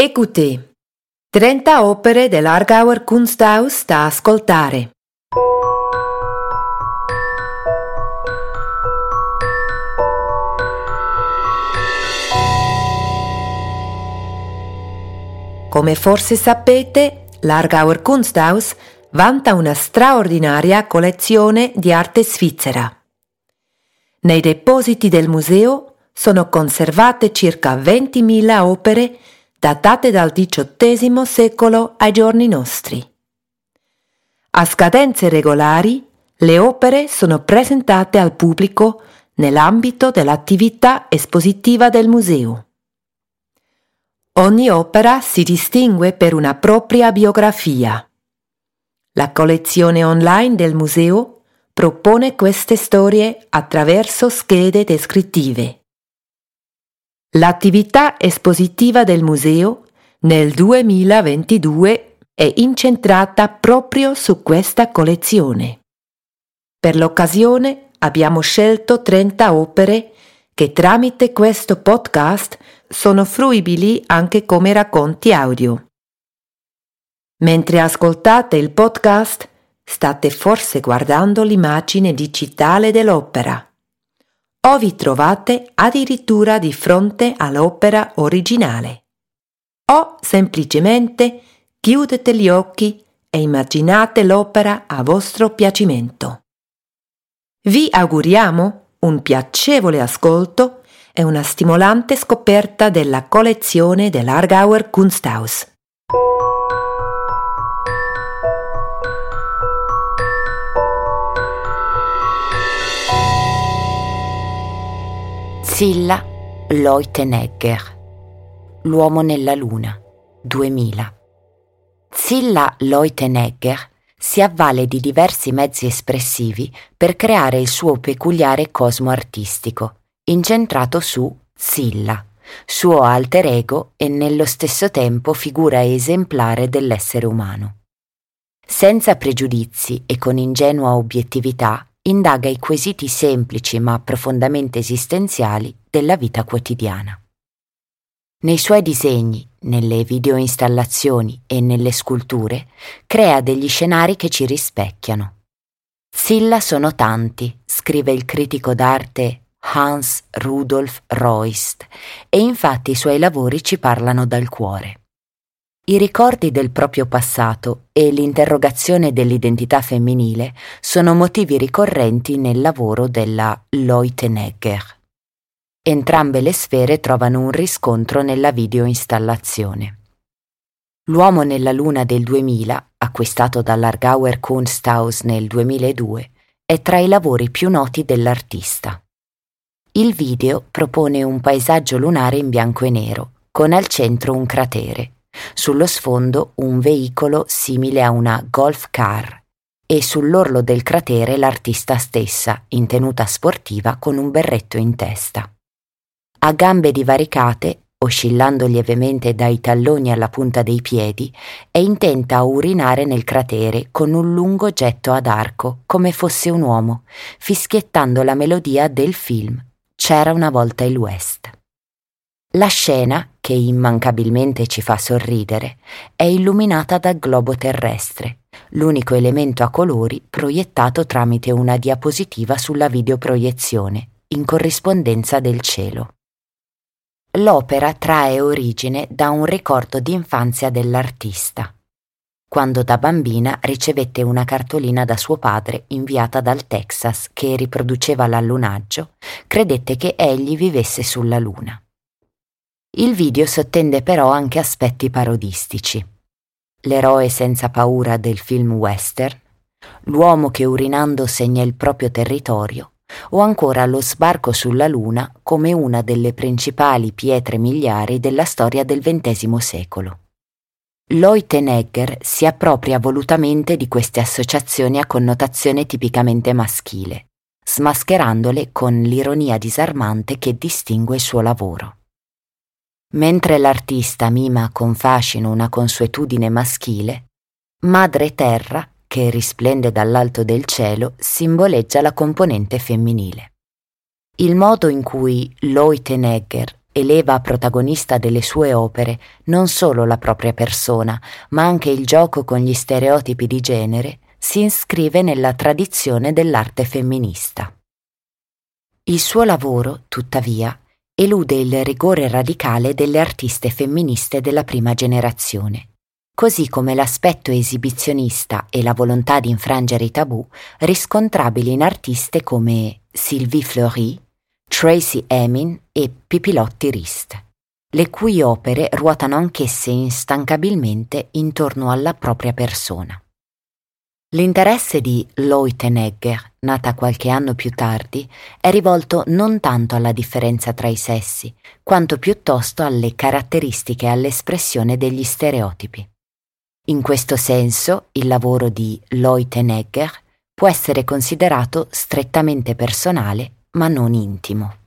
Écoutez. 30 opere dell'Argauer Kunsthaus da ascoltare. Come forse sapete, l'Argauer Kunsthaus vanta una straordinaria collezione di arte svizzera. Nei depositi del museo sono conservate circa 20.000 opere datate dal XVIII secolo ai giorni nostri. A scadenze regolari, le opere sono presentate al pubblico nell'ambito dell'attività espositiva del museo. Ogni opera si distingue per una propria biografia. La collezione online del museo propone queste storie attraverso schede descrittive. L'attività espositiva del museo nel 2022 è incentrata proprio su questa collezione. Per l'occasione abbiamo scelto 30 opere che tramite questo podcast sono fruibili anche come racconti audio. Mentre ascoltate il podcast, state forse guardando l'immagine digitale dell'opera o vi trovate addirittura di fronte all'opera originale. O semplicemente chiudete gli occhi e immaginate l'opera a vostro piacimento. Vi auguriamo un piacevole ascolto e una stimolante scoperta della collezione dell'Argauer Kunsthaus. Silla Leutenegger L'uomo nella luna 2000 Silla Leutenegger si avvale di diversi mezzi espressivi per creare il suo peculiare cosmo artistico, incentrato su Silla, suo alter ego e nello stesso tempo figura esemplare dell'essere umano. Senza pregiudizi e con ingenua obiettività, indaga i quesiti semplici ma profondamente esistenziali della vita quotidiana. Nei suoi disegni, nelle videoinstallazioni e nelle sculture, crea degli scenari che ci rispecchiano. Silla sono tanti, scrive il critico d'arte Hans Rudolf Roist, e infatti i suoi lavori ci parlano dal cuore. I ricordi del proprio passato e l'interrogazione dell'identità femminile sono motivi ricorrenti nel lavoro della Leutenegger. Entrambe le sfere trovano un riscontro nella videoinstallazione. L'uomo nella luna del 2000, acquistato dall'Argauer Kunsthaus nel 2002, è tra i lavori più noti dell'artista. Il video propone un paesaggio lunare in bianco e nero, con al centro un cratere sullo sfondo un veicolo simile a una golf car e sull'orlo del cratere l'artista stessa, in tenuta sportiva con un berretto in testa. A gambe divaricate, oscillando lievemente dai talloni alla punta dei piedi, è intenta a urinare nel cratere con un lungo getto ad arco, come fosse un uomo, fischiettando la melodia del film C'era una volta il West. La scena, che immancabilmente ci fa sorridere, è illuminata dal globo terrestre, l'unico elemento a colori proiettato tramite una diapositiva sulla videoproiezione, in corrispondenza del cielo. L'opera trae origine da un ricordo d'infanzia dell'artista. Quando da bambina ricevette una cartolina da suo padre inviata dal Texas che riproduceva l'allunaggio, credette che egli vivesse sulla Luna. Il video sottende però anche aspetti parodistici. L'eroe senza paura del film western, l'uomo che urinando segna il proprio territorio, o ancora lo sbarco sulla Luna come una delle principali pietre miliari della storia del XX secolo. Leutenegger si appropria volutamente di queste associazioni a connotazione tipicamente maschile, smascherandole con l'ironia disarmante che distingue il suo lavoro. Mentre l'artista mima con fascino una consuetudine maschile, Madre Terra, che risplende dall'alto del cielo, simboleggia la componente femminile. Il modo in cui Leutenegger eleva a protagonista delle sue opere non solo la propria persona, ma anche il gioco con gli stereotipi di genere, si iscrive nella tradizione dell'arte femminista. Il suo lavoro, tuttavia, elude il rigore radicale delle artiste femministe della prima generazione, così come l'aspetto esibizionista e la volontà di infrangere i tabù riscontrabili in artiste come Sylvie Fleury, Tracy Emin e Pipilotti Rist, le cui opere ruotano anch'esse instancabilmente intorno alla propria persona. L'interesse di Leutenegger, nata qualche anno più tardi, è rivolto non tanto alla differenza tra i sessi, quanto piuttosto alle caratteristiche e all'espressione degli stereotipi. In questo senso, il lavoro di Leutenegger può essere considerato strettamente personale, ma non intimo.